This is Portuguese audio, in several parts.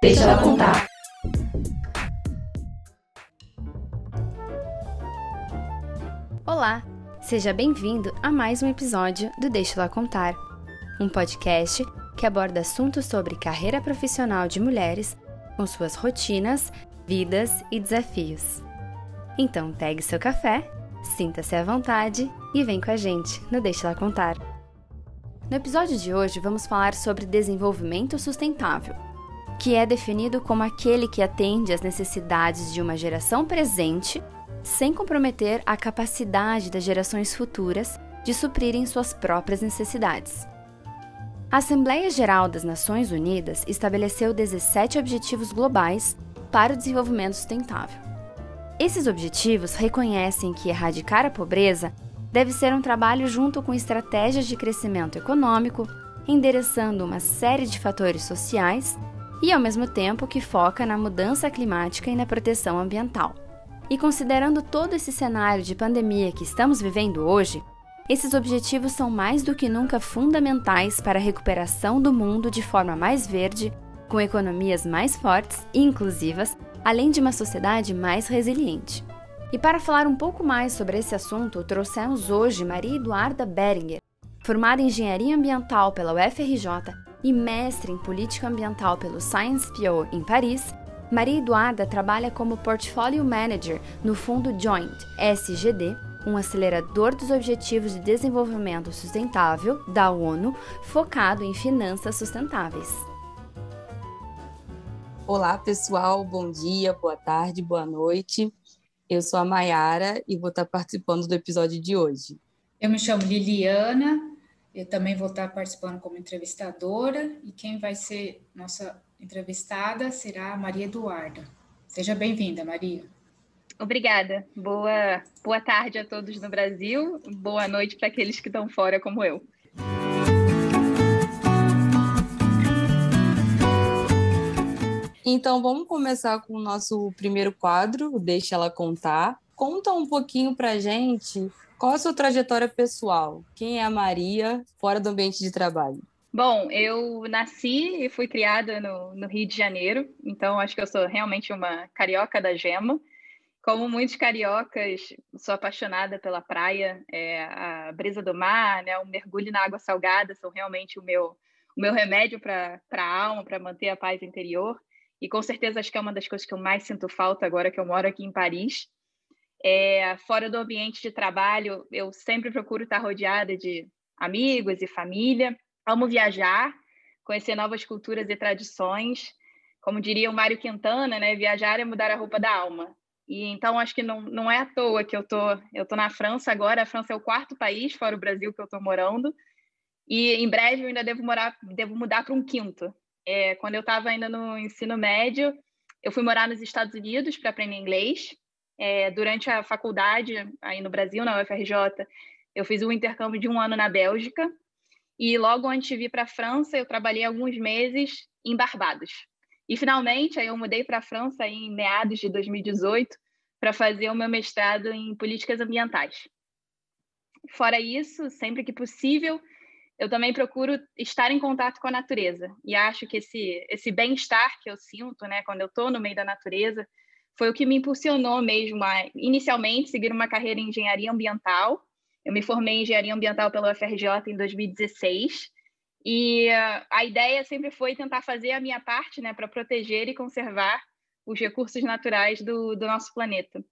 Deixa ela contar. Olá, seja bem-vindo a mais um episódio do Deixa ela contar, um podcast que aborda assuntos sobre carreira profissional de mulheres com suas rotinas, vidas e desafios. Então, pegue seu café, sinta-se à vontade e vem com a gente no Deixa ela contar. No episódio de hoje, vamos falar sobre desenvolvimento sustentável que é definido como aquele que atende às necessidades de uma geração presente, sem comprometer a capacidade das gerações futuras de suprirem suas próprias necessidades. A Assembleia Geral das Nações Unidas estabeleceu 17 Objetivos Globais para o Desenvolvimento Sustentável. Esses objetivos reconhecem que erradicar a pobreza deve ser um trabalho junto com estratégias de crescimento econômico, endereçando uma série de fatores sociais e ao mesmo tempo que foca na mudança climática e na proteção ambiental. E considerando todo esse cenário de pandemia que estamos vivendo hoje, esses objetivos são mais do que nunca fundamentais para a recuperação do mundo de forma mais verde, com economias mais fortes e inclusivas, além de uma sociedade mais resiliente. E para falar um pouco mais sobre esse assunto, trouxemos hoje Maria Eduarda Beringer, formada em Engenharia Ambiental pela UFRJ e mestre em política ambiental pelo Sciences Po em Paris, Maria Eduarda trabalha como Portfolio Manager no Fundo Joint SGD, um acelerador dos Objetivos de Desenvolvimento Sustentável da ONU, focado em finanças sustentáveis. Olá, pessoal, bom dia, boa tarde, boa noite. Eu sou a Mayara e vou estar participando do episódio de hoje. Eu me chamo Liliana, eu também vou estar participando como entrevistadora e quem vai ser nossa entrevistada será a Maria Eduarda. Seja bem-vinda, Maria. Obrigada. Boa, boa tarde a todos no Brasil. Boa noite para aqueles que estão fora, como eu. Então, vamos começar com o nosso primeiro quadro, Deixa Ela Contar. Conta um pouquinho para gente qual a sua trajetória pessoal? Quem é a Maria fora do ambiente de trabalho? Bom, eu nasci e fui criada no, no, Rio de Janeiro, então acho que eu sou realmente uma carioca da gema. Como muitos cariocas, sou apaixonada pela praia, é, a brisa do mar, né, o mergulho na água salgada são realmente o meu, o meu remédio para a alma, para manter a paz interior. E com certeza acho que é uma das coisas que eu mais sinto falta agora que eu moro aqui em Paris. É, fora do ambiente de trabalho, eu sempre procuro estar rodeada de amigos e família. Amo viajar, conhecer novas culturas e tradições. Como diria o Mário Quintana, né, viajar é mudar a roupa da alma. E então acho que não, não é à toa que eu tô eu tô na França agora. A França é o quarto país fora o Brasil que eu estou morando. E em breve eu ainda devo morar, devo mudar para um quinto. É, quando eu estava ainda no ensino médio, eu fui morar nos Estados Unidos para aprender inglês é, durante a faculdade, aí no Brasil, na UFRJ, eu fiz um intercâmbio de um ano na Bélgica. E logo antes de vir para a França, eu trabalhei alguns meses em Barbados. E finalmente, aí eu mudei para a França em meados de 2018 para fazer o meu mestrado em políticas ambientais. Fora isso, sempre que possível, eu também procuro estar em contato com a natureza. E acho que esse, esse bem-estar que eu sinto, né, quando eu estou no meio da natureza, foi o que me impulsionou mesmo a, inicialmente, seguir uma carreira em engenharia ambiental. Eu me formei em engenharia ambiental pela UFRJ em 2016. E uh, a ideia sempre foi tentar fazer a minha parte né, para proteger e conservar os recursos naturais do, do nosso planeta.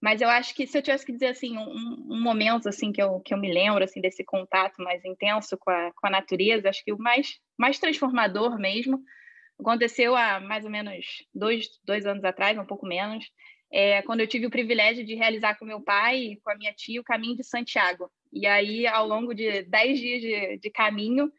Mas eu acho que se eu tivesse que dizer assim um, um, momento assim que eu, que eu me lembro assim desse contato mais intenso com a, com a natureza, acho que o mais mais transformador mesmo Aconteceu há mais ou menos dois, dois anos atrás, um pouco menos, é, quando eu tive o privilégio de realizar com meu pai e com a minha tia o caminho de Santiago. E aí, ao longo de dez dias de, de caminho,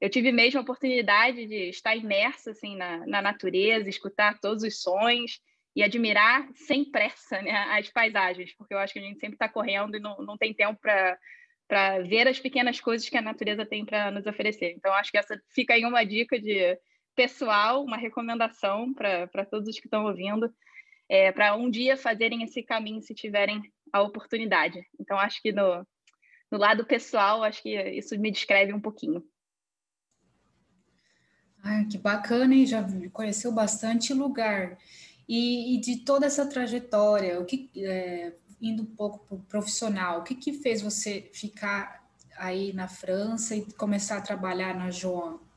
eu tive mesmo a oportunidade de estar imersa assim, na, na natureza, escutar todos os sons e admirar sem pressa né, as paisagens, porque eu acho que a gente sempre está correndo e não, não tem tempo para ver as pequenas coisas que a natureza tem para nos oferecer. Então, acho que essa fica aí uma dica de pessoal, uma recomendação para todos os que estão ouvindo, é, para um dia fazerem esse caminho se tiverem a oportunidade. Então, acho que no, no lado pessoal, acho que isso me descreve um pouquinho. Ai, Que bacana, hein? Já conheceu bastante lugar. E, e de toda essa trajetória, o que é, indo um pouco para o profissional, o que, que fez você ficar aí na França e começar a trabalhar na João?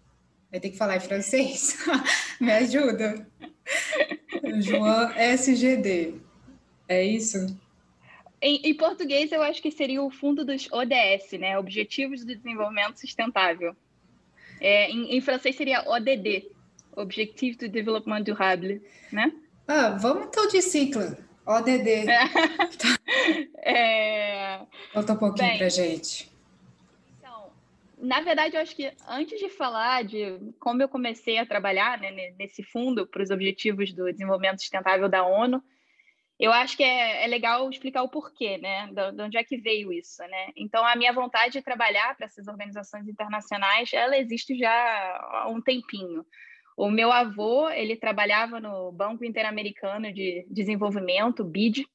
Vai ter que falar em francês? Me ajuda. João SGD. É isso? Em, em, português, eu acho que seria o fundo dos ODS, né? Objetivos do Desenvolvimento Sustentável. É, em, em, francês seria ODD, Objectif de Développement Durable, né? Ah, vamos então de ciclo. ODD. É... Conta um pouquinho para gente. Na verdade, eu acho que antes de falar de como eu comecei a trabalhar né, nesse fundo para os Objetivos do Desenvolvimento Sustentável da ONU, eu acho que é, é, legal explicar o porquê, né? De, de, onde é que veio isso, né? Então, a minha vontade de trabalhar para essas organizações internacionais, ela existe já há um tempinho. O meu avô, ele trabalhava no Banco Interamericano de Desenvolvimento, BID.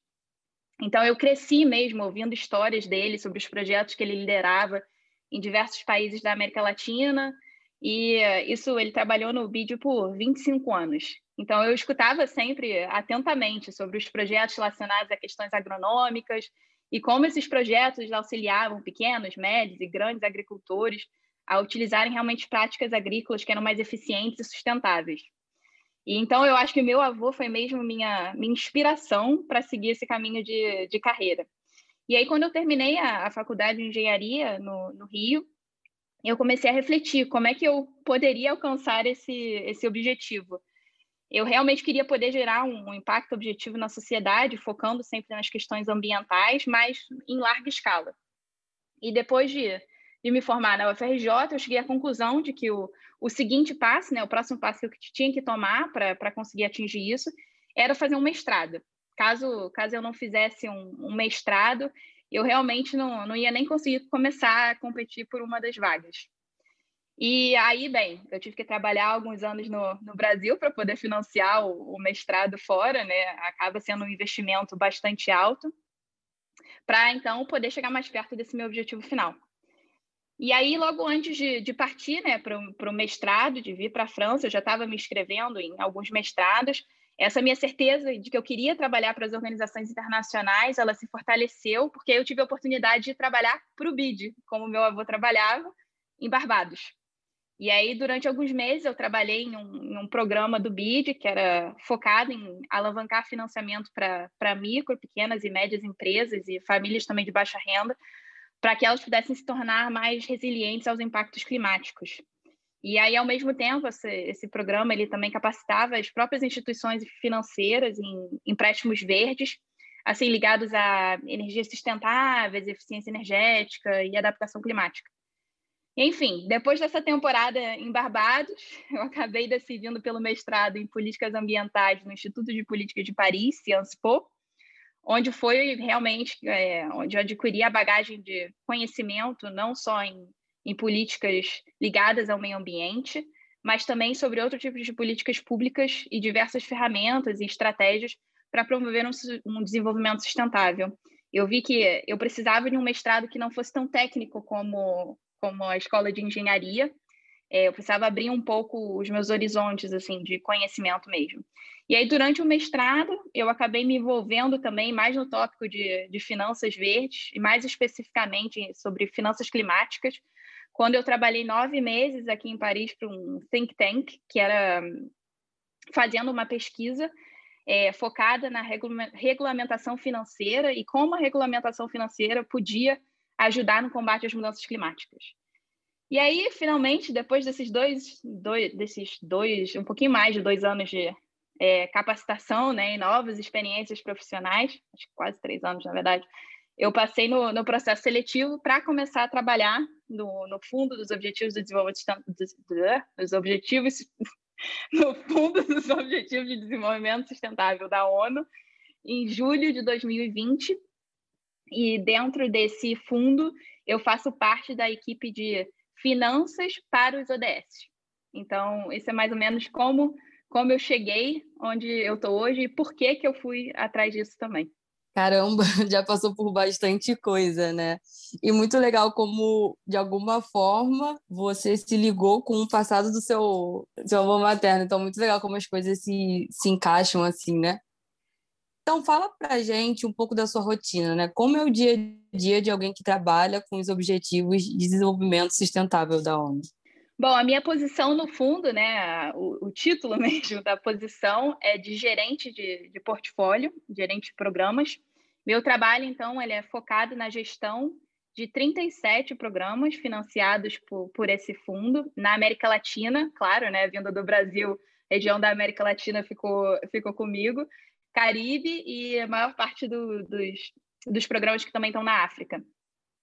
Então, eu cresci mesmo ouvindo histórias dele sobre os projetos que ele liderava em diversos países da América Latina. E isso, ele trabalhou no BID por 25 anos. Então, eu escutava sempre atentamente sobre os projetos relacionados a questões agronômicas e como esses projetos auxiliavam pequenos, médios e grandes agricultores a utilizarem realmente práticas agrícolas que eram mais eficientes e sustentáveis. E então, eu acho que meu avô foi mesmo minha, minha inspiração para seguir esse caminho de, de carreira. E aí, quando eu terminei a, a faculdade de engenharia no, no Rio, eu comecei a refletir como é que eu poderia alcançar esse, esse objetivo eu realmente queria poder gerar um, um, impacto objetivo na sociedade, focando sempre nas questões ambientais, mas em larga escala. E depois de, de me formar na UFRJ, eu cheguei à conclusão de que o, o seguinte passo, né, o próximo passo que eu tinha que tomar para conseguir atingir isso, era fazer um mestrado. Caso, caso eu não fizesse um, um mestrado, eu realmente não, não ia nem conseguir começar a competir por uma das vagas. E aí, bem, eu tive que trabalhar alguns anos no, no Brasil para poder financiar o, o, mestrado fora, né? Acaba sendo um investimento bastante alto, para então poder chegar mais perto desse meu objetivo final. E aí, logo antes de, de partir né, para o mestrado, de vir para a França, eu já estava me inscrevendo em alguns mestrados. Essa minha certeza de que eu queria trabalhar para as organizações internacionais, ela se fortaleceu, porque eu tive a oportunidade de trabalhar para o BID, como meu avô trabalhava, em Barbados. E aí, durante alguns meses, eu trabalhei em um, em um programa do BID, que era focado em alavancar financiamento para micro, pequenas e médias empresas e famílias também de baixa renda, para que elas pudessem se tornar mais resilientes aos impactos climáticos. E aí, ao mesmo tempo, esse, esse programa ele também capacitava as próprias instituições financeiras em empréstimos verdes, assim ligados a energias sustentáveis, eficiência energética e adaptação climática. Enfim, depois dessa temporada em Barbados, eu acabei decidindo pelo mestrado em Políticas Ambientais no Instituto de Política de Paris, Sciences Po, onde foi realmente é, onde eu adquiri a bagagem de conhecimento, não só em, em políticas ligadas ao meio ambiente, mas também sobre outros tipos de políticas públicas e diversas ferramentas e estratégias para promover um, um desenvolvimento sustentável. Eu vi que eu precisava de um mestrado que não fosse tão técnico como como a escola de engenharia. É, eu precisava abrir um pouco os meus horizontes assim de conhecimento mesmo. E aí, durante o mestrado, eu acabei me envolvendo também mais no tópico de, de finanças verdes, e mais especificamente sobre finanças climáticas, quando eu trabalhei nove meses aqui em Paris para um think tank, que era fazendo uma pesquisa é, focada na regulamentação financeira e como a regulamentação financeira podia ajudar no combate às mudanças climáticas. E aí, finalmente, depois desses dois, dois desses dois, um pouquinho mais de dois anos de é, capacitação, né, e novas experiências profissionais, acho que quase três anos, na verdade, eu passei no, no processo seletivo para começar a trabalhar no, no Fundo dos Objetivos do Desenvolvimento dos, dos Objetivos no Fundo dos Objetivos de Desenvolvimento Sustentável da ONU em julho de 2020 e dentro desse fundo, eu faço parte da equipe de finanças para os ODS. Então, isso é mais ou menos como, como eu cheguei onde eu estou hoje e por que, que eu fui atrás disso também. Caramba, já passou por bastante coisa, né? E muito legal como, de alguma forma, você se ligou com o passado do seu, seu avô materno. Então, muito legal como as coisas se, se encaixam assim, né? Então, fala pra gente um pouco da sua rotina, né? Como é o dia a dia de alguém que trabalha com os objetivos de desenvolvimento sustentável da ONU? Bom, a minha posição no fundo, né, o, o título mesmo da posição é de gerente de, de portfólio, gerente de programas. Meu trabalho, então, ele é focado na gestão de 37 programas financiados por, por esse fundo na América Latina, claro, né, vindo do Brasil, região da América Latina ficou, ficou comigo, Caribe e a maior parte do, dos, dos programas que também estão na África.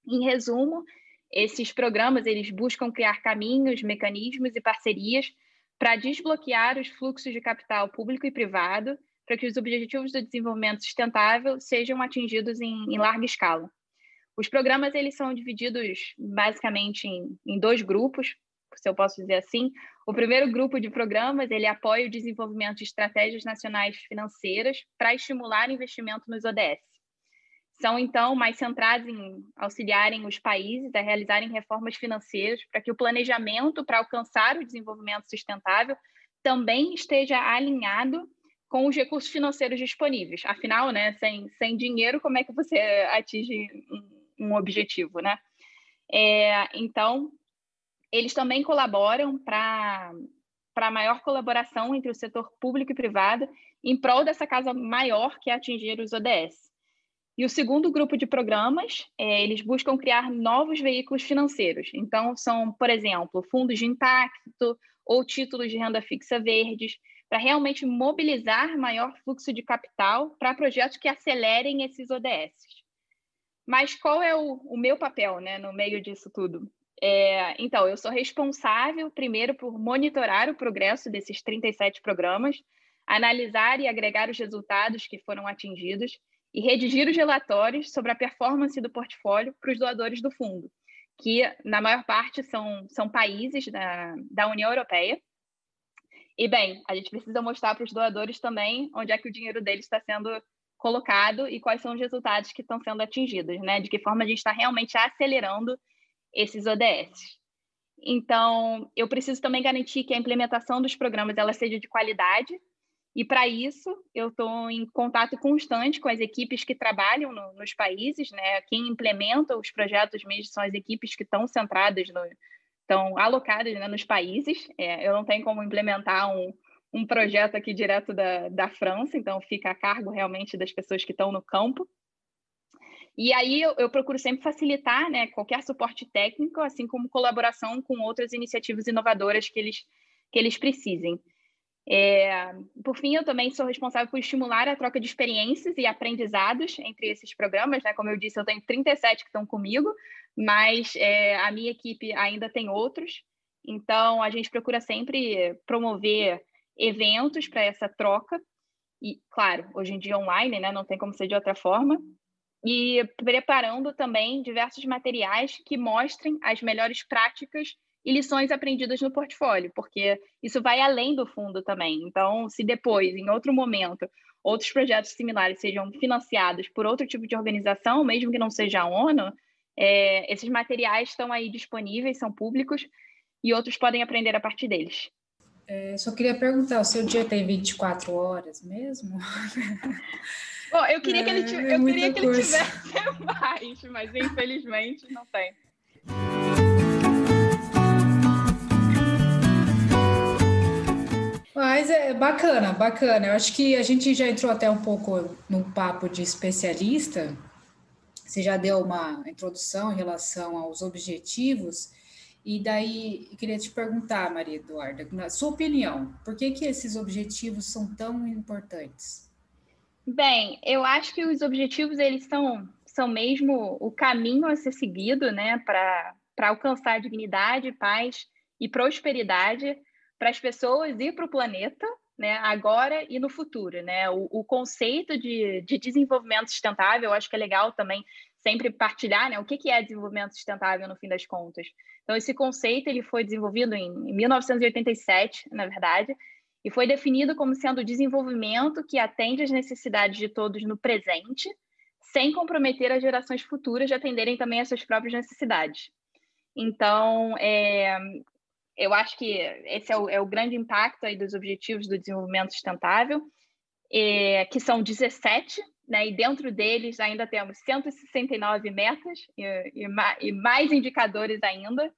Em resumo, esses programas eles buscam criar caminhos, mecanismos e parcerias para desbloquear os fluxos de capital público e privado para que os objetivos do desenvolvimento sustentável sejam atingidos em, em larga escala. Os programas eles são divididos basicamente em, em dois grupos, se eu posso dizer assim. O primeiro grupo de programas ele apoia o desenvolvimento de estratégias nacionais financeiras para estimular investimento nos ODS. São, então, mais centrados em auxiliarem os países a realizarem reformas financeiras para que o planejamento para alcançar o desenvolvimento sustentável também esteja alinhado com os recursos financeiros disponíveis. Afinal, né, sem, sem dinheiro, como é que você atinge um, um objetivo, né? É, então, eles também colaboram para para maior colaboração entre o setor público e privado em prol dessa casa maior que é atingir os ODS. E o segundo grupo de programas, é, eles buscam criar novos veículos financeiros. Então, são, por exemplo, fundos de impacto ou títulos de renda fixa verdes, para realmente mobilizar maior fluxo de capital para projetos que acelerem esses ODS. Mas qual é o, o meu papel né, no meio disso tudo? É, então, eu sou responsável, primeiro, por monitorar o progresso desses 37 programas, analisar e agregar os resultados que foram atingidos e redigir os relatórios sobre a performance do portfólio para os doadores do fundo, que, na maior parte, são, são países da, da União Europeia, e bem, a gente precisa mostrar para os doadores também onde é que o dinheiro deles está sendo colocado e quais são os resultados que estão sendo atingidos, né? De que forma a gente está realmente acelerando esses ODS. Então, eu preciso também garantir que a implementação dos programas ela seja de qualidade. E para isso, eu estou em contato constante com as equipes que trabalham no, nos países, né? Quem implementa os projetos mesmo são as equipes que estão centradas no, estão alocadas né, nos países. É, eu não tenho como implementar um, um projeto aqui direto da, da França, então fica a cargo realmente das pessoas que estão no campo. E aí eu, eu, procuro sempre facilitar né, qualquer suporte técnico, assim como colaboração com outras iniciativas inovadoras que eles, que eles precisem. É, por fim, eu também sou responsável por estimular a troca de experiências e aprendizados entre esses programas. Né? Como eu disse, eu tenho 37 que estão comigo, mas é, a minha equipe ainda tem outros. Então, a gente procura sempre promover eventos para essa troca. E, claro, hoje em dia online, né? não tem como ser de outra forma. E preparando também diversos materiais que mostrem as melhores práticas e lições aprendidas no portfólio, porque isso vai além do fundo também. Então, se depois, em outro momento, outros projetos similares sejam financiados por outro tipo de organização, mesmo que não seja a ONU, é, esses materiais estão aí disponíveis, são públicos, e outros podem aprender a partir deles. É, só queria perguntar, o seu dia tem 24 horas mesmo? Bom, eu queria, é, que, ele, é eu queria que ele tivesse mais, mas infelizmente não tem. Mas é bacana, bacana. Eu acho que a gente já entrou até um pouco no papo de especialista. Você já deu uma introdução em relação aos objetivos. E daí, eu queria te perguntar, Maria Eduarda, na sua opinião, por que, que esses objetivos são tão importantes? Bem, eu acho que os objetivos, eles são, são mesmo o caminho a ser seguido, né, para alcançar dignidade, paz e prosperidade para as pessoas e para o planeta, né, agora e no futuro, né? O, o, conceito de, de desenvolvimento sustentável, eu acho que é legal também sempre partilhar, né? O que, que é desenvolvimento sustentável no fim das contas? Então, esse conceito ele foi desenvolvido em, em 1987, na verdade, e foi definido como sendo o desenvolvimento que atende às necessidades de todos no presente, sem comprometer as gerações futuras de atenderem também às suas próprias necessidades. Então, é, eu acho que esse é o, é o, grande impacto aí dos Objetivos do Desenvolvimento Sustentável, é, que são 17, né, e dentro deles ainda temos 169 metas e, e, e mais indicadores ainda.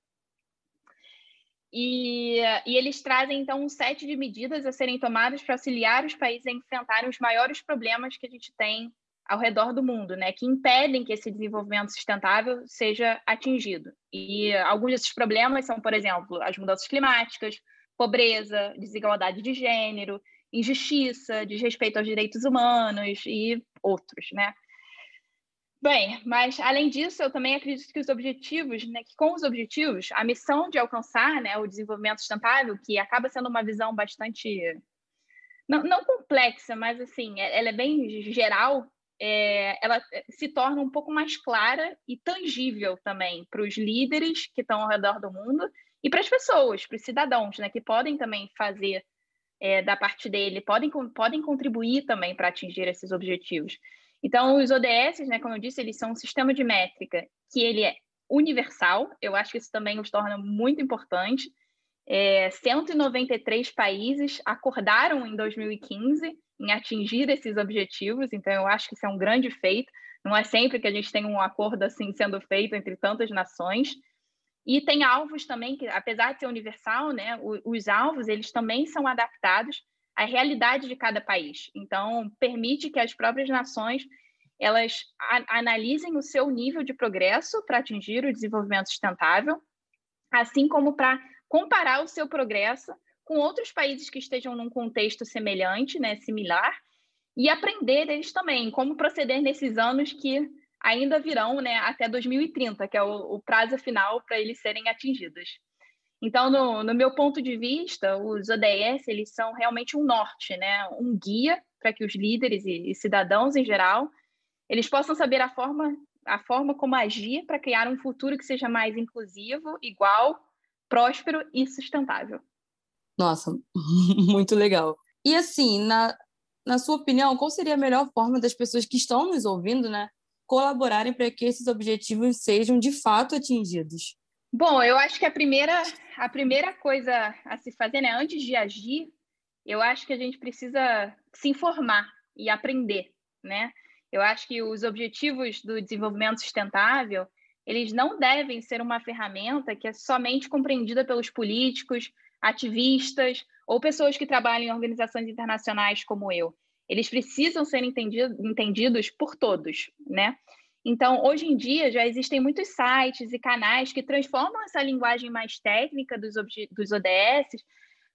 E, e, eles trazem, então, um set de medidas a serem tomadas para auxiliar os países a enfrentarem os maiores problemas que a gente tem ao redor do mundo, né, que impedem que esse desenvolvimento sustentável seja atingido. E alguns desses problemas são, por exemplo, as mudanças climáticas, pobreza, desigualdade de gênero, injustiça, desrespeito aos direitos humanos e outros, né? Bem, mas além disso, eu também acredito que os objetivos, né, que com os objetivos, a missão de alcançar, né, o desenvolvimento sustentável, que acaba sendo uma visão bastante não, não complexa, mas assim, ela é bem geral, é, ela eh, se torna um pouco mais clara e tangível também para os líderes que estão ao redor do mundo e para as pessoas, para os cidadãos, né, que podem também fazer é, da parte dele, podem, podem contribuir também para atingir esses objetivos. Então, os ODS, né, como eu disse, eles são um sistema de métrica que ele é universal, eu acho que isso também os torna muito importante. É, 193 países acordaram em 2015 em atingir esses objetivos, então eu acho que isso é um grande feito. Não é sempre que a gente tem um acordo assim sendo feito entre tantas nações. E tem alvos também que, apesar de ser universal, né, os alvos eles também são adaptados à realidade de cada país. Então permite que as próprias nações elas analisem o seu nível de progresso para atingir o desenvolvimento sustentável, assim como para comparar o seu progresso com outros países que estejam num contexto semelhante, né, similar, e aprender deles também como proceder nesses anos que ainda virão, né, até 2030, que é o, o prazo final para eles serem atingidos. Então, no, no, meu ponto de vista, os ODS eles são realmente um norte, né, um guia para que os líderes e, e cidadãos em geral eles possam saber a forma a forma como agir para criar um futuro que seja mais inclusivo, igual, próspero e sustentável. Nossa, muito legal. E assim, na, na sua opinião, qual seria a melhor forma das pessoas que estão nos ouvindo, né, colaborarem para que esses objetivos sejam de fato atingidos? Bom, eu acho que a primeira, a primeira coisa a se fazer, né, antes de agir, eu acho que a gente precisa se informar e aprender, né? Eu acho que os objetivos do desenvolvimento sustentável, eles não devem ser uma ferramenta que é somente compreendida pelos políticos, ativistas ou pessoas que trabalham em organizações internacionais como eu. Eles precisam ser entendido, entendidos por todos, né? Então, hoje em dia, já existem muitos sites e canais que transformam essa linguagem mais técnica dos, dos ODS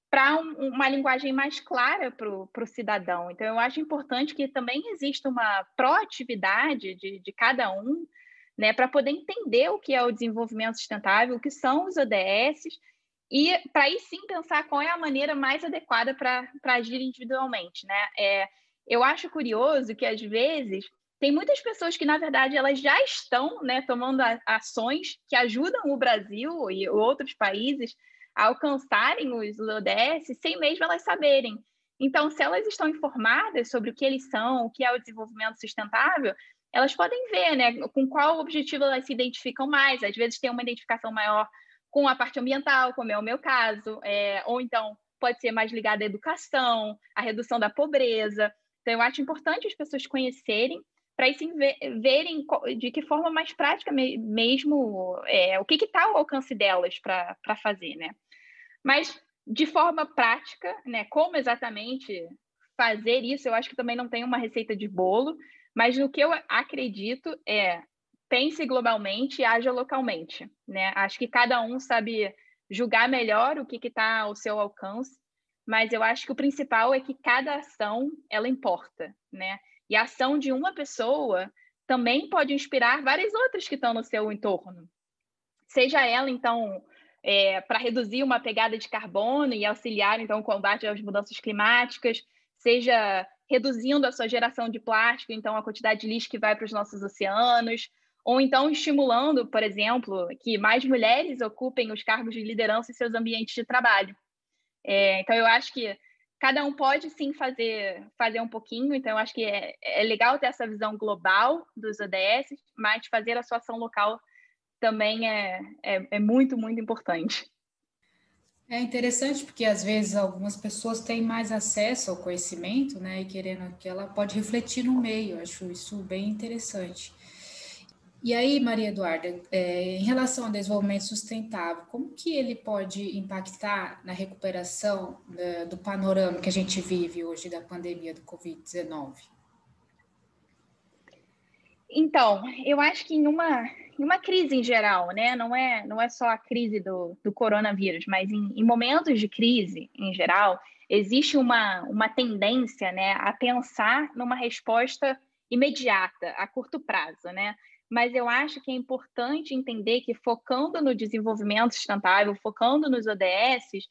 para um, uma linguagem mais clara para o cidadão. Então, eu acho importante que também exista uma proatividade de, de cada um, né, para poder entender o que é o desenvolvimento sustentável, o que são os ODS e para aí sim pensar qual é a maneira mais adequada para agir individualmente, né? É, eu acho curioso que às vezes tem muitas pessoas que na verdade elas já estão, né, tomando ações que ajudam o Brasil e outros países a alcançarem os ODS sem mesmo elas saberem. Então, se elas estão informadas sobre o que eles são, o que é o desenvolvimento sustentável, elas podem ver, né, com qual objetivo elas se identificam mais. Às vezes tem uma identificação maior com a parte ambiental, como é o meu caso, é, ou então pode ser mais ligada à educação, à redução da pobreza. Então, eu acho importante as pessoas conhecerem para aí sim ver, verem de que forma mais prática mesmo é, o que está ao alcance delas para fazer, né? Mas de forma prática, né? Como exatamente fazer isso, eu acho que também não tem uma receita de bolo, mas no que eu acredito é pense globalmente e haja localmente, né? Acho que cada um sabe julgar melhor o que está ao seu alcance, mas eu acho que o principal é que cada ação ela importa, né? E a ação de uma pessoa também pode inspirar várias outras que estão no seu entorno. Seja ela, então, é, para reduzir uma pegada de carbono e auxiliar, então, o combate às mudanças climáticas, seja reduzindo a sua geração de plástico, então, a quantidade de lixo que vai para os nossos oceanos, ou então estimulando, por exemplo, que mais mulheres ocupem os cargos de liderança em seus ambientes de trabalho. É, então, eu acho que cada um pode sim fazer, fazer um pouquinho, então eu acho que é, é legal ter essa visão global dos ODS, mas fazer a sua ação local também é, é, é muito, muito importante. É interessante porque às vezes algumas pessoas têm mais acesso ao conhecimento, né, e querendo que ela pode refletir no meio. Acho isso bem interessante. E aí, Maria Eduarda, é, em relação ao desenvolvimento sustentável, como que ele pode impactar na recuperação né, do panorama que a gente vive hoje da pandemia do Covid-19? Então, eu acho que em uma, em uma crise em geral, né? Não é, não é só a crise do, do coronavírus, mas em, em momentos de crise em geral, existe uma, uma tendência né, a pensar numa resposta imediata, a curto prazo, né? mas eu acho que é importante entender que focando no desenvolvimento sustentável, focando nos ODS,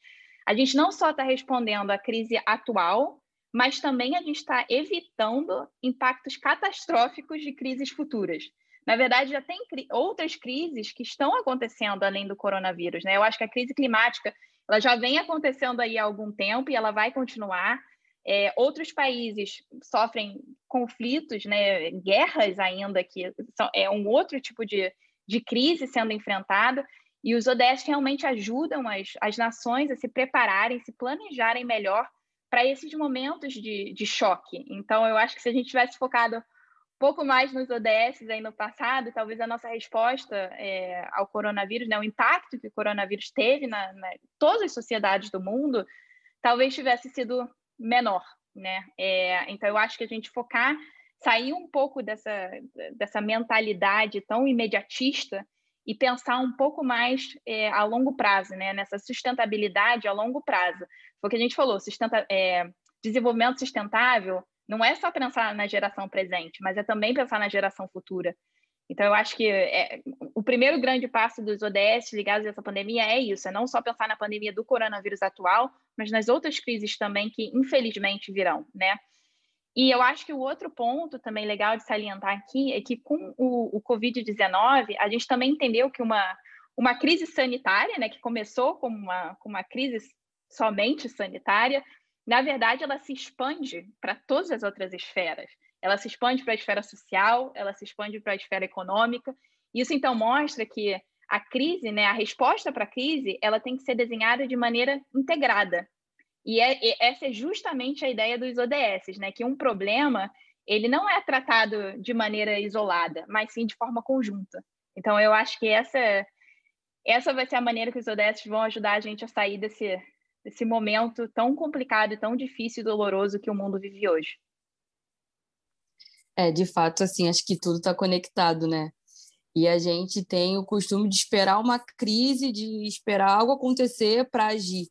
a gente não só está respondendo à crise atual, mas também a gente está evitando impactos catastróficos de crises futuras. Na verdade, já tem outras crises que estão acontecendo além do coronavírus. Né? Eu acho que a crise climática ela já vem acontecendo aí há algum tempo e ela vai continuar. É, outros países sofrem conflitos, né, guerras ainda, que são, é um outro tipo de, de crise sendo enfrentada, e os ODS realmente ajudam as, as nações a se prepararem, se planejarem melhor para esses momentos de, de choque. Então, eu acho que se a gente tivesse focado pouco mais nos ODS aí no passado, talvez a nossa resposta é, ao coronavírus, né, o impacto que o coronavírus teve na, na todas as sociedades do mundo, talvez tivesse sido menor, né? É, então eu acho que a gente focar, sair um pouco dessa, dessa mentalidade tão imediatista e pensar um pouco mais é, a longo prazo, né? Nessa sustentabilidade a longo prazo. Foi o que a gente falou, sustenta, é, desenvolvimento sustentável não é só pensar na geração presente, mas é também pensar na geração futura. Então, eu acho que é, o primeiro grande passo dos ODS ligados a essa pandemia é isso: é não só pensar na pandemia do coronavírus atual, mas nas outras crises também que, infelizmente, virão, né? E eu acho que o outro ponto também legal de salientar aqui é que com o, o Covid-19, a gente também entendeu que uma, uma crise sanitária, né, que começou como uma, como uma crise somente sanitária, na verdade, ela se expande para todas as outras esferas ela se expande para a esfera social, ela se expande para a esfera econômica. Isso então mostra que a crise, né, a resposta para a crise, ela tem que ser desenhada de maneira integrada. E, é, e essa é justamente a ideia dos ODS, né, que um problema ele não é tratado de maneira isolada, mas sim de forma conjunta. Então eu acho que essa essa vai ser a maneira que os ODS vão ajudar a gente a sair desse desse momento tão complicado, tão difícil e doloroso que o mundo vive hoje. É, de fato, assim, acho que tudo está conectado, né? E a gente tem o costume de esperar uma crise, de esperar algo acontecer para agir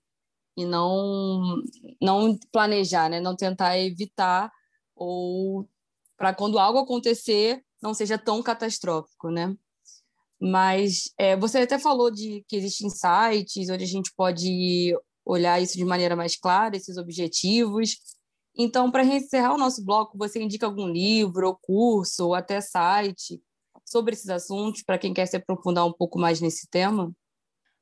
e não não planejar, né? Não tentar evitar ou para quando algo acontecer não seja tão catastrófico, né? Mas é, você até falou de que existem sites onde a gente pode olhar isso de maneira mais clara, esses objetivos. Então, para encerrar o nosso bloco, você indica algum livro, ou curso, ou até site sobre esses assuntos, para quem quer se aprofundar um pouco mais nesse tema?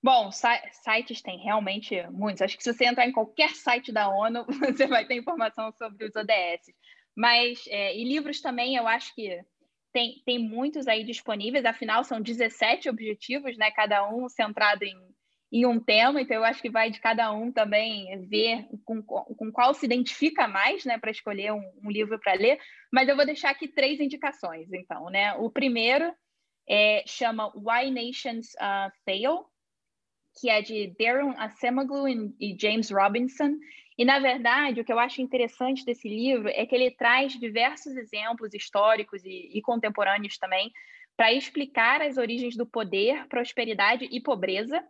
Bom, sites tem realmente muitos. Acho que se você entrar em qualquer site da ONU, você vai ter informação sobre os ODS. Mas, é, e livros também, eu acho que tem, tem muitos aí disponíveis, afinal, são 17 objetivos, né? Cada um centrado em em um tema, então eu acho que vai de cada um também ver com, com qual se identifica mais, né, para escolher um, um livro para ler. Mas eu vou deixar aqui três indicações, então, né? O primeiro é, chama Why Nations uh, Fail, que é de Darren Acemoglu e James Robinson. E, na verdade, o que eu acho interessante desse livro é que ele traz diversos exemplos históricos e, e contemporâneos também para explicar as origens do poder, prosperidade e pobreza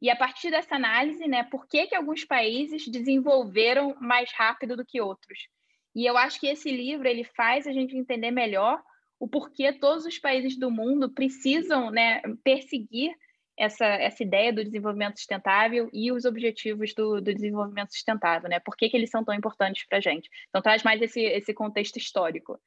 e a partir dessa análise, né, por que, que alguns países desenvolveram mais rápido do que outros? E eu acho que esse livro ele faz a gente entender melhor o porquê todos os países do mundo precisam né, perseguir essa, essa ideia do desenvolvimento sustentável e os objetivos do, do desenvolvimento sustentável, né? Por que, que eles são tão importantes para a gente? Então, traz mais esse, esse contexto histórico.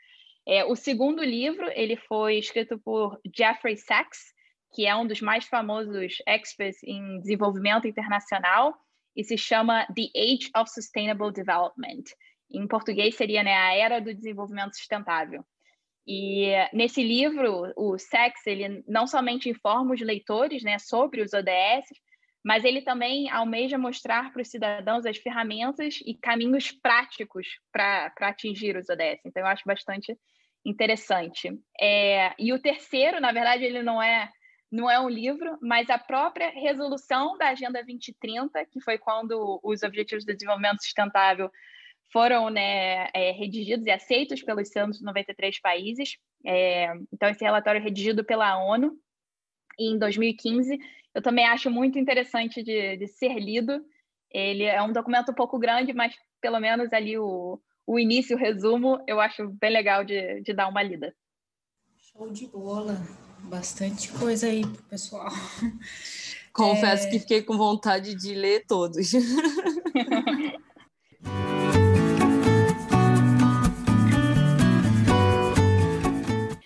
É, o segundo livro ele foi escrito por Jeffrey Sachs, que é um dos mais famosos experts em desenvolvimento internacional. e se chama The Age of Sustainable Development. Em português seria né, a Era do Desenvolvimento Sustentável. E nesse livro, o SEX, ele não somente informa os leitores né, sobre os ODS, mas ele também almeja mostrar para os cidadãos as ferramentas e caminhos práticos para atingir os ODS. Então, eu acho bastante interessante. É, e o terceiro, na verdade, ele não é não é um livro, mas a própria resolução da Agenda 2030, que foi quando os Objetivos de Desenvolvimento Sustentável foram né, é, redigidos e aceitos pelos 193 países. É, então, esse relatório é redigido pela ONU em 2015. Eu também acho muito interessante de, de ser lido. Ele é um documento um pouco grande, mas pelo menos ali o, o início, o resumo, eu acho bem legal de, de dar uma lida. Show de bola. Bastante coisa aí pro pessoal. Confesso é... que fiquei com vontade de ler todos. uh,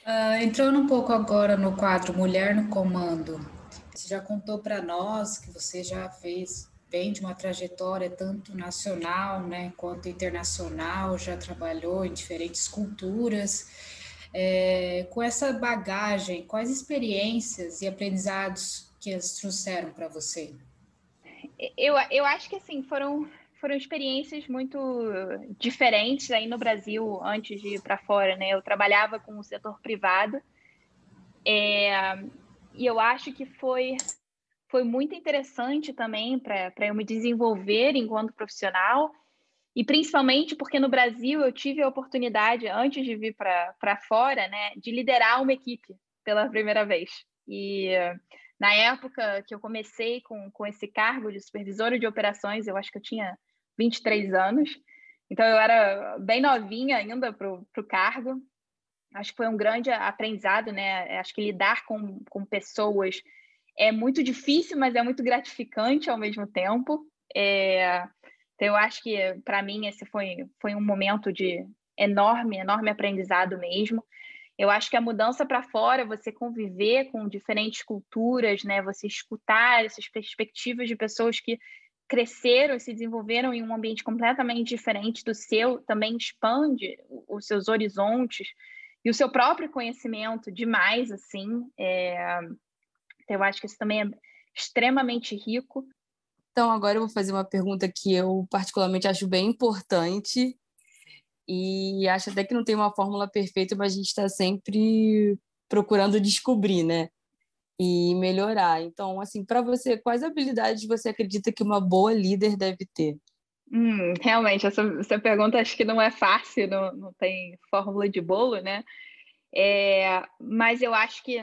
entrando um pouco agora no quadro Mulher no Comando, você já contou para nós que você já fez vem de uma trajetória tanto nacional, né, quanto internacional, já trabalhou em diferentes culturas. É, com essa bagagem, quais experiências e aprendizados que eles trouxeram para você? Eu, eu acho que assim foram foram experiências muito diferentes aí no Brasil antes de ir para fora, né? Eu trabalhava com o setor privado é, e eu acho que foi foi muito interessante também para eu me desenvolver enquanto profissional e principalmente porque no Brasil eu tive a oportunidade, antes de vir para fora, né, de liderar uma equipe pela primeira vez. E na época que eu comecei com, com esse cargo de supervisora de operações, eu acho que eu tinha 23 anos, então eu era bem novinha ainda para o cargo. Acho que foi um grande aprendizado, né? Acho que lidar com, com pessoas é muito difícil, mas é muito gratificante ao mesmo tempo. É, então, eu acho que, para mim, esse foi, foi um momento de enorme, enorme aprendizado mesmo. Eu acho que a mudança para fora, você conviver com diferentes culturas, né, você escutar essas perspectivas de pessoas que cresceram, se desenvolveram em um ambiente completamente diferente do seu, também expande os seus horizontes e o seu próprio conhecimento demais, assim. É, eu acho que isso também é extremamente rico. Então, agora eu vou fazer uma pergunta que eu particularmente acho bem importante e acho até que não tem uma fórmula perfeita, mas a gente está sempre procurando descobrir, né? E melhorar. Então, assim, para você, quais habilidades você acredita que uma boa líder deve ter? Hum, realmente, essa, essa pergunta acho que não é fácil, não, não tem fórmula de bolo, né? É, mas eu acho que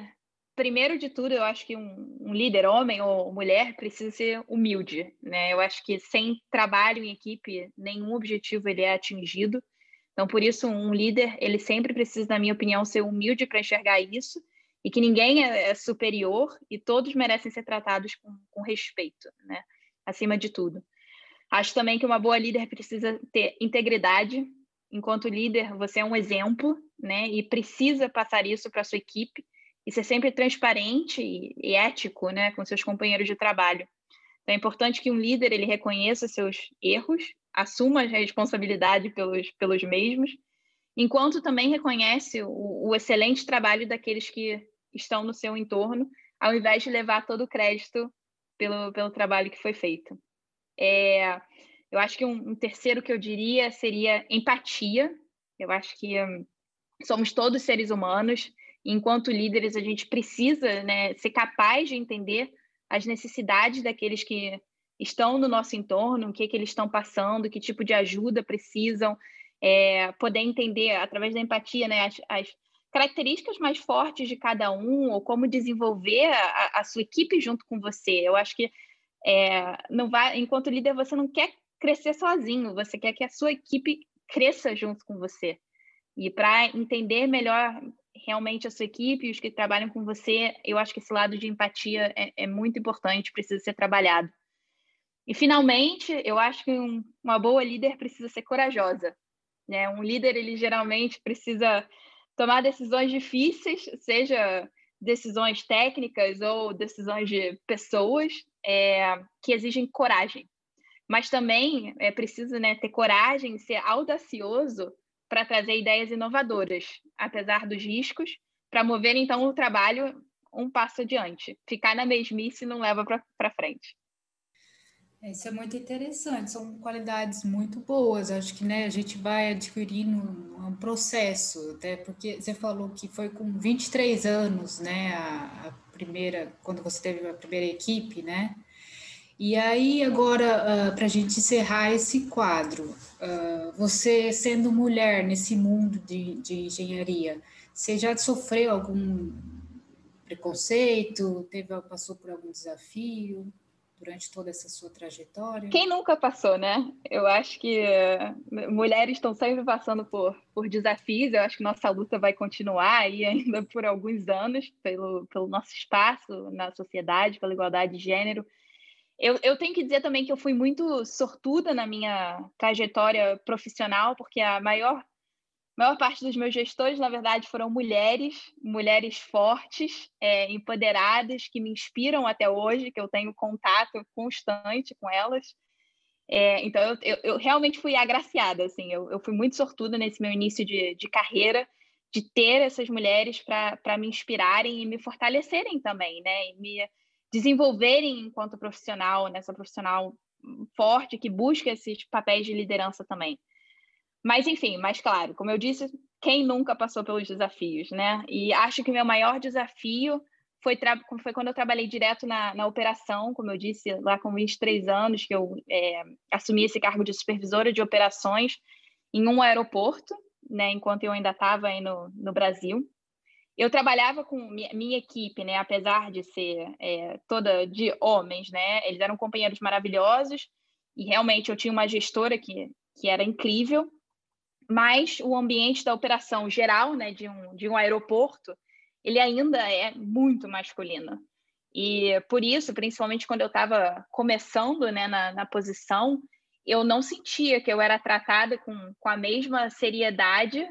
primeiro de tudo, eu acho que um, um, líder, homem ou mulher, precisa ser humilde, né? Eu acho que sem trabalho em equipe, nenhum objetivo ele é atingido. Então, por isso, um líder, ele sempre precisa, na minha opinião, ser humilde para enxergar isso e que ninguém é, é, superior e todos merecem ser tratados com, com respeito, né? Acima de tudo. Acho também que uma boa líder precisa ter integridade. Enquanto líder, você é um exemplo, né? E precisa passar isso para sua equipe e ser sempre transparente e, ético né, com seus companheiros de trabalho. Então, é importante que um líder ele reconheça seus erros, assuma a responsabilidade pelos, pelos mesmos, enquanto também reconhece o, o excelente trabalho daqueles que estão no seu entorno, ao invés de levar todo o crédito pelo, pelo trabalho que foi feito. É, eu acho que um, um, terceiro que eu diria seria empatia. Eu acho que um, somos todos seres humanos enquanto líderes, a gente precisa né, ser capaz de entender as necessidades daqueles que estão no nosso entorno, o que, que eles estão passando, que tipo de ajuda precisam, é, poder entender através da empatia né, as, as, características mais fortes de cada um, ou como desenvolver a, a sua equipe junto com você. Eu acho que é, não vai, enquanto líder, você não quer crescer sozinho, você quer que a sua equipe cresça junto com você. E para entender melhor realmente a sua equipe, os que trabalham com você, eu acho que esse lado de empatia é, é muito importante, precisa ser trabalhado. E, finalmente, eu acho que um, uma boa líder precisa ser corajosa. Né? Um líder, ele geralmente precisa tomar decisões difíceis, seja decisões técnicas ou decisões de pessoas, é, que exigem coragem. mas também é preciso né, ter coragem, ser audacioso para trazer ideias inovadoras, apesar dos riscos, para mover então o trabalho um passo adiante. Ficar na mesmice não leva para frente. Isso é muito interessante, são qualidades muito boas. Acho que né, a gente vai adquirindo um processo, até porque você falou que foi com 23 anos, né? A, a primeira, quando você teve a primeira equipe, né? E aí, agora, uh, ah, para a gente encerrar esse quadro, uh, você sendo mulher nesse mundo de, de engenharia, você já sofreu algum preconceito? Teve, passou por algum desafio? durante toda essa sua trajetória? Quem nunca passou, né? Eu acho que uh, mulheres estão sempre passando por, por desafios. Eu acho que nossa luta vai continuar aí ainda por alguns anos pelo, pelo nosso espaço na sociedade, pela igualdade de gênero. Eu, eu tenho que dizer também que eu fui muito sortuda na minha trajetória profissional, porque a maior maior parte dos meus gestores, na verdade, foram mulheres, mulheres fortes, é, empoderadas, que me inspiram até hoje, que eu tenho contato constante com elas. É, então, eu, eu, eu, realmente fui agraciada, assim, eu, eu, fui muito sortuda nesse meu início de, de carreira, de ter essas mulheres para me inspirarem e me fortalecerem também, né? E me desenvolverem enquanto profissional, nessa profissional forte que busca esses papéis de liderança também. Mas, enfim, mais claro, como eu disse, quem nunca passou pelos desafios, né? E acho que meu maior desafio foi, foi quando eu trabalhei direto na, na operação, como eu disse, lá com 23 anos, que eu é, assumi esse cargo de supervisora de operações em um aeroporto, né, enquanto eu ainda estava aí no, no Brasil. Eu trabalhava com minha, minha equipe, né, apesar de ser é, toda de homens, né, eles eram companheiros maravilhosos e realmente eu tinha uma gestora que, que era incrível, mas o ambiente da operação geral, né, de um, de um aeroporto, ele ainda é muito masculino. E por isso, principalmente quando eu estava começando né, na, na posição, eu não sentia que eu era tratada com, com a mesma seriedade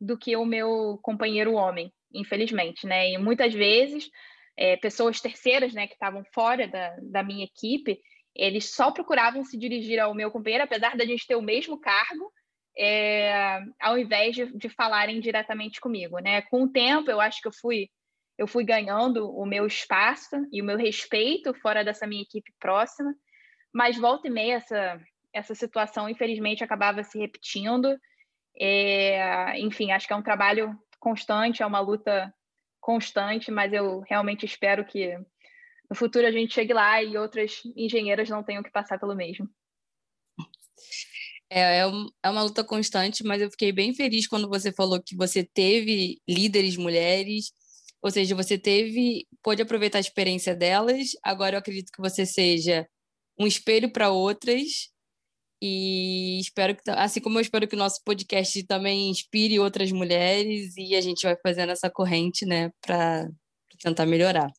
do que o meu companheiro homem, infelizmente, né? E muitas vezes, é, pessoas terceiras, né, que estavam fora da, da minha equipe, eles só procuravam se dirigir ao meu companheiro, apesar da gente ter o mesmo cargo, é, ao invés de, de falarem diretamente comigo, né? Com o tempo, eu acho que eu fui eu fui ganhando o meu espaço e o meu respeito fora dessa minha equipe próxima, mas volta e meia essa essa situação infelizmente acabava se repetindo. É, enfim, acho que é um trabalho constante, é uma luta constante, mas eu realmente espero que no futuro a gente chegue lá e outras engenheiras não tenham que passar pelo mesmo. É, é, é uma luta constante, mas eu fiquei bem feliz quando você falou que você teve líderes mulheres, ou seja, você teve, pôde aproveitar a experiência delas. Agora eu acredito que você seja um espelho para outras e espero que, assim como eu espero que o nosso podcast também inspire outras mulheres e a gente vai fazendo essa corrente, né, para tentar melhorar.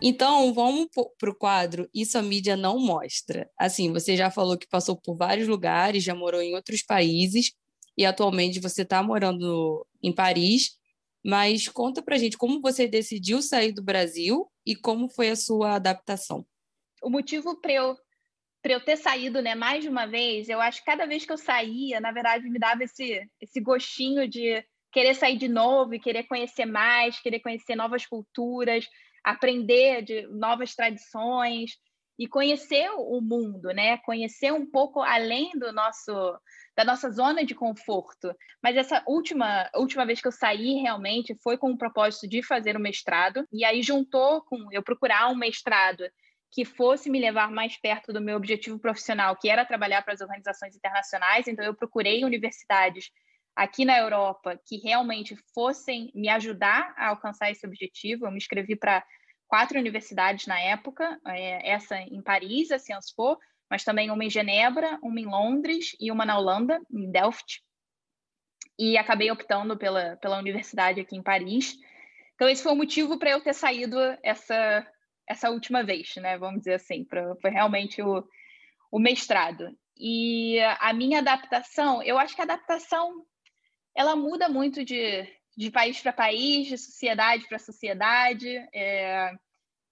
Então, vamos para o quadro Isso a mídia não mostra. Assim, você já falou que passou por vários lugares, já morou em outros países e atualmente você está morando em Paris. Mas conta para gente como você decidiu sair do Brasil e como foi a sua adaptação. O motivo para eu para eu ter saído, né, mais de uma vez, eu acho que cada vez que eu saía, na verdade, me dava esse esse gostinho de querer sair de novo e querer conhecer mais, querer conhecer novas culturas, aprender de novas tradições e conhecer o mundo, né? Conhecer um pouco além do nosso da nossa zona de conforto. Mas essa última última vez que eu saí realmente foi com o propósito de fazer o mestrado e aí juntou com eu procurar um mestrado que fosse me levar mais perto do meu objetivo profissional, que era trabalhar para as organizações internacionais. Então eu procurei universidades aqui na Europa que realmente fossem me ajudar a alcançar esse objetivo. Eu me inscrevi para quatro universidades na época, é, essa em Paris, a Sciences Po, mas também uma em Genebra, uma em Londres e uma na Holanda, em Delft. E acabei optando pela, pela universidade aqui em Paris. Então, esse foi o motivo para eu ter saído essa, essa última vez, né? Vamos dizer assim, pra, foi realmente o, o mestrado. E a minha adaptação, eu acho que a adaptação ela muda muito de, de país para país, de sociedade para sociedade. É,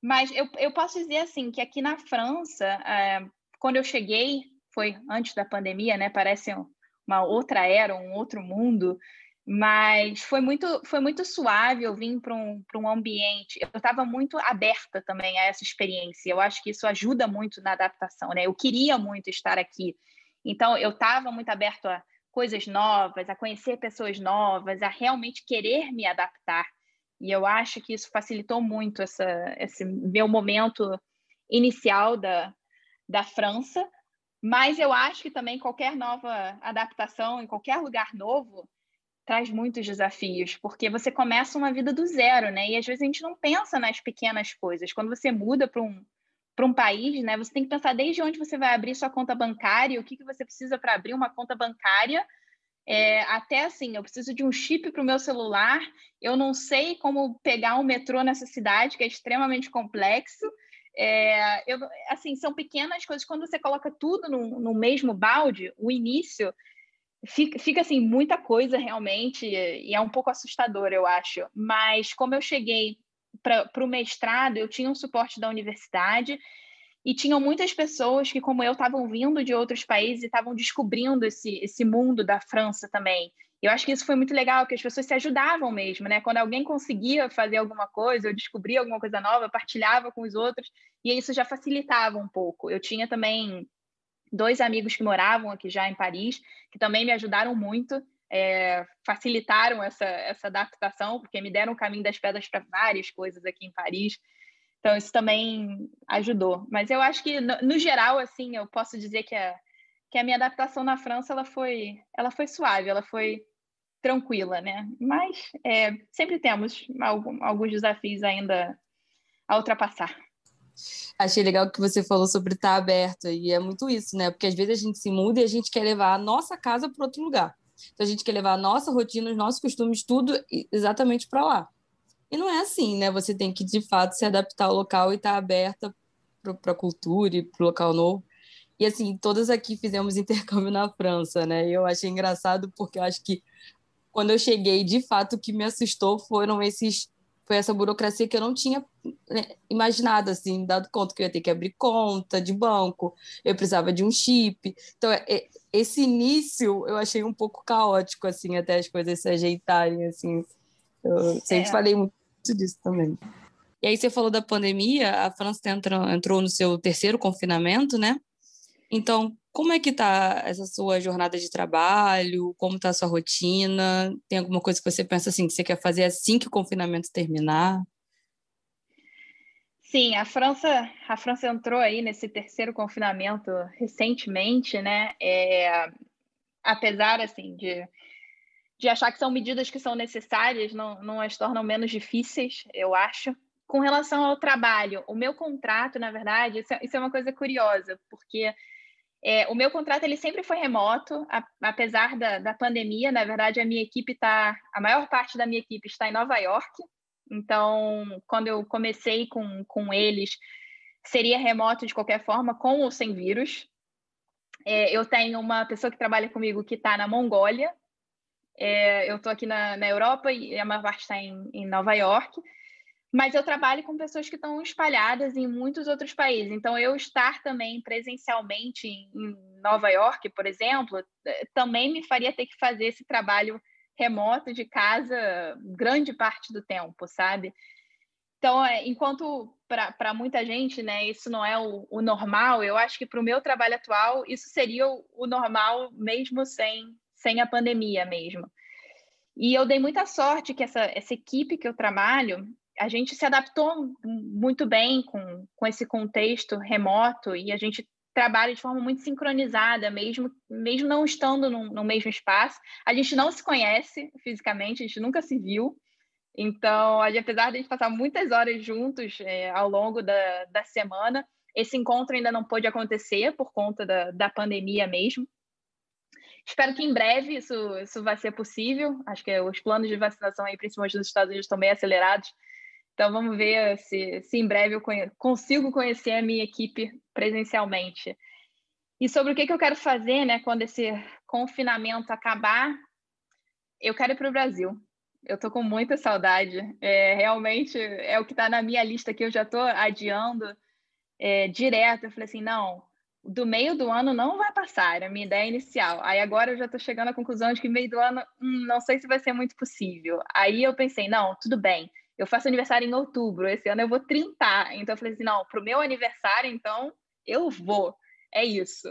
mas eu, eu posso dizer assim que aqui na França, é, quando eu cheguei, foi antes da pandemia, né? Parece uma outra era, um outro mundo. Mas foi muito, foi muito suave. Eu vim para um, um ambiente. Eu estava muito aberta também a essa experiência. Eu acho que isso ajuda muito na adaptação, né? Eu queria muito estar aqui. Então, eu estava muito aberto a coisas novas, a conhecer pessoas novas, a realmente querer me adaptar. E eu acho que isso facilitou muito essa, esse meu momento inicial da, da França. Mas eu acho que também qualquer nova adaptação em qualquer lugar novo traz muitos desafios, porque você começa uma vida do zero, né? E às vezes a gente não pensa nas pequenas coisas. Quando você muda para um, para um país, né? Você tem que pensar desde onde você vai abrir sua conta bancária, o que, que você precisa para abrir uma conta bancária. É, até assim, eu preciso de um chip para o meu celular, eu não sei como pegar um metrô nessa cidade, que é extremamente complexo. É, eu, assim, são pequenas coisas. Quando você coloca tudo no, no mesmo balde, o início fica, fica assim muita coisa realmente e é um pouco assustador, eu acho. Mas como eu cheguei para o mestrado, eu tinha um suporte da universidade e tinham muitas pessoas que, como eu, estavam vindo de outros países e estavam descobrindo esse, esse mundo da França também. Eu acho que isso foi muito legal, que as pessoas se ajudavam mesmo, né? Quando alguém conseguia fazer alguma coisa, ou descobria alguma coisa nova, partilhava com os outros, e isso já facilitava um pouco. Eu tinha também dois amigos que moravam aqui já em Paris, que também me ajudaram muito é, facilitaram essa, essa adaptação, porque me deram o caminho das pedras para várias coisas aqui em Paris. Então, isso também ajudou. Mas eu acho que, no, no, geral, assim, eu posso dizer que a, que a minha adaptação na França ela foi, ela foi suave, ela foi tranquila, né? Mas é, sempre temos algum, alguns desafios ainda a ultrapassar. Achei legal que você falou sobre estar aberto, e é muito isso, né? Porque às vezes a gente se muda e a gente quer levar a nossa casa para outro lugar. Então a gente quer levar a nossa rotina, os nossos costumes, tudo exatamente para lá. E não é assim, né? Você tem que, de fato, se adaptar ao local e estar aberta para a cultura e para o local novo. E, assim, todas aqui fizemos intercâmbio na França, né? E eu achei engraçado porque eu acho que quando eu cheguei, de fato, o que me assustou foram esses foi essa burocracia que eu não tinha né, imaginado, assim, dado conta que eu ia ter que abrir conta de banco, eu precisava de um chip. Então, é, é, esse início eu achei um pouco caótico, assim, até as coisas se ajeitarem, assim. Eu sempre é. falei muito disso também. E aí você falou da pandemia, a França entrou, entrou no seu terceiro confinamento, né? Então, como é que tá essa sua jornada de trabalho? Como tá a sua rotina? Tem alguma coisa que você pensa assim que você quer fazer assim que o confinamento terminar? Sim, a França, a França entrou aí nesse terceiro confinamento recentemente, né? É, apesar assim de, de achar que são medidas que são necessárias, não, não as tornam menos difíceis, eu acho. Com relação ao trabalho, o meu contrato, na verdade, isso é, isso é uma coisa curiosa, porque é, o meu contrato ele sempre foi remoto, a, apesar da, da pandemia. Na verdade, a minha equipe está, a maior parte da minha equipe está em Nova York. Então, quando eu comecei com, com eles, seria remoto de qualquer forma, com ou sem vírus. É, eu tenho uma pessoa que trabalha comigo que está na Mongólia. É, eu estou aqui na, na Europa e a maior parte está em, em Nova York mas eu trabalho com pessoas que estão espalhadas em muitos outros países. Então, eu estar também presencialmente em Nova York, por exemplo, eh, também me faria ter que fazer esse trabalho remoto de casa grande parte do tempo, sabe? Então, é, enquanto para muita gente, né, isso não é o, o normal, eu acho que para o meu trabalho atual, isso seria o, o normal mesmo sem, sem a pandemia mesmo. E eu dei muita sorte que essa, essa equipe que eu trabalho, a gente se adaptou muito bem com, com esse contexto remoto e a gente trabalha de forma muito sincronizada, mesmo, mesmo não estando no, no mesmo espaço. A gente não se conhece fisicamente, a gente nunca se viu. Então, apesar de a gente passar muitas horas juntos é, ao longo da, da semana, esse encontro ainda não pôde acontecer por conta da, da pandemia mesmo. Espero que em breve isso, isso vai ser possível. Acho que os planos de vacinação, aí, principalmente nos Estados Unidos, estão bem acelerados. Então vamos ver se, se em breve eu consigo conhecer a minha equipe presencialmente. E sobre o que, que eu quero fazer, né, quando esse confinamento acabar, eu quero ir para o Brasil. eu tô com muita saudade. É, realmente é o que está na minha lista que eu já estou adiando é, direto. Eu falei assim, não, do meio do ano não vai passar, era a minha ideia inicial. Aí agora eu já estou chegando à conclusão de que meio do ano, hum, não sei se vai ser muito possível. Aí eu pensei, não, tudo bem, eu faço aniversário em outubro, esse ano eu vou 30. Então eu falei assim, não, pro meu aniversário, então eu vou. É isso.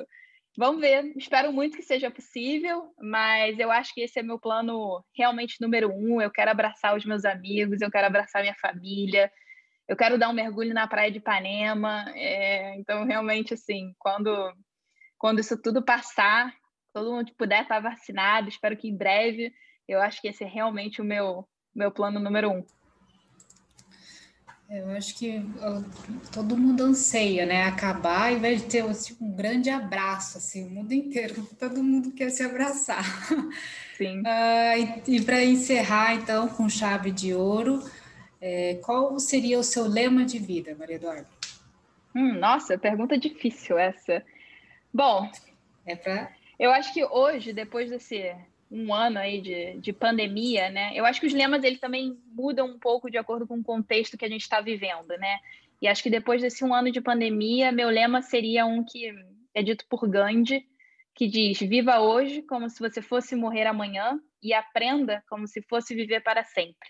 Vamos ver, espero muito que seja possível, mas eu acho que esse é meu plano realmente número um. Eu quero abraçar os meus amigos, eu quero abraçar minha família, eu quero dar um mergulho na praia de Ipanema. É, então, realmente, assim, quando, quando isso tudo passar, todo mundo puder estar vacinado, espero que em breve, eu acho que esse é realmente o meu, meu plano número um. Eu acho que todo mundo anseia, né? Acabar, em vez de ter tipo, um grande abraço, assim, o mundo inteiro, todo mundo quer se abraçar. Sim. Uh, e, e para encerrar, então, com chave de ouro, é, qual seria o seu lema de vida, Maria Eduarda? Hum, nossa, pergunta difícil essa. Bom, é para. Eu acho que hoje, depois desse um ano aí de, de pandemia, né? Eu acho que os lemas ele também mudam um pouco de acordo com o contexto que a gente está vivendo, né? E acho que depois desse um ano de pandemia, meu lema seria um que é dito por Gandhi, que diz: viva hoje como se você fosse morrer amanhã e aprenda como se fosse viver para sempre.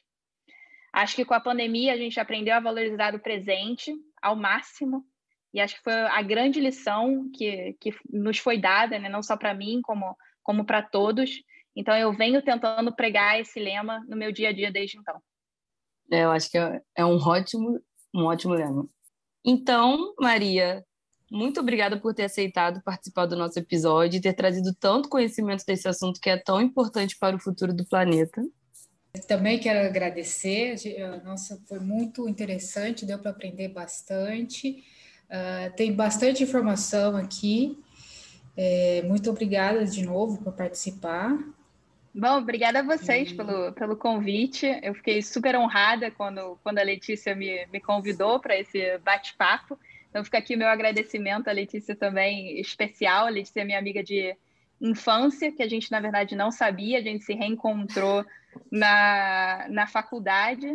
Acho que com a pandemia a gente aprendeu a valorizar o presente ao máximo e acho que foi a grande lição que, que nos foi dada, né? não só para mim, como, como para todos, então, eu venho tentando pregar esse lema no meu dia a dia desde então. É, eu acho que é, é um ótimo, um ótimo lema. Então, Maria, muito obrigada por ter aceitado participar do nosso episódio e ter trazido tanto conhecimento desse assunto que é tão importante para o futuro do planeta. Também quero agradecer, nossa, foi muito interessante, deu para aprender bastante. Uh, tem bastante informação aqui. É, muito obrigada de novo por participar. Bom, obrigada a vocês pelo, pelo convite. Eu fiquei super honrada quando, quando a Letícia me, me convidou para esse bate-papo. Então, fica aqui meu agradecimento à Letícia também especial. A Letícia é minha amiga de infância, que a gente, na verdade, não sabia. A gente se reencontrou na, na faculdade.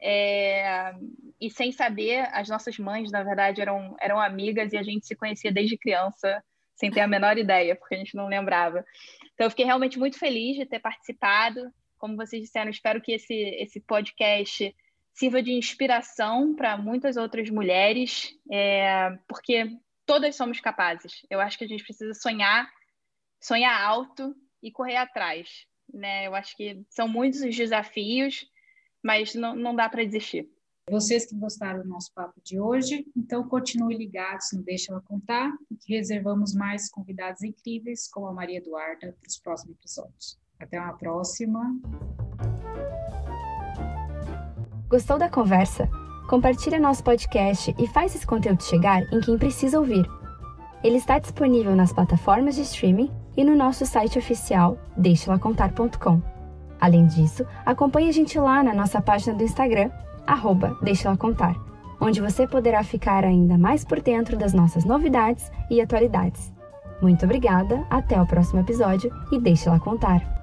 É, e sem saber, as nossas mães, na verdade, eram, eram amigas e a gente se conhecia desde criança, sem ter a menor ideia, porque a gente não lembrava. Então, eu fiquei realmente muito feliz de ter participado. Como vocês disseram, espero que esse, esse podcast sirva de inspiração para muitas outras mulheres, é, porque todas somos capazes. Eu acho que a gente precisa sonhar, sonhar alto e correr atrás. Né? Eu acho que são muitos os desafios, mas não, não dá para desistir. Vocês que gostaram do nosso papo de hoje, então continue ligados no Deixa Ela Contar, que reservamos mais convidados incríveis, como a Maria Eduarda, para os próximos episódios. Até uma próxima. Gostou da conversa? Compartilhe nosso podcast e faz esse conteúdo chegar em quem precisa ouvir. Ele está disponível nas plataformas de streaming e no nosso site oficial deixalacontar.com. Além disso, acompanhe a gente lá na nossa página do Instagram arroba Deixa Ela Contar, onde você poderá ficar ainda mais por dentro das nossas novidades e atualidades. Muito obrigada, até o próximo episódio e Deixa Ela Contar.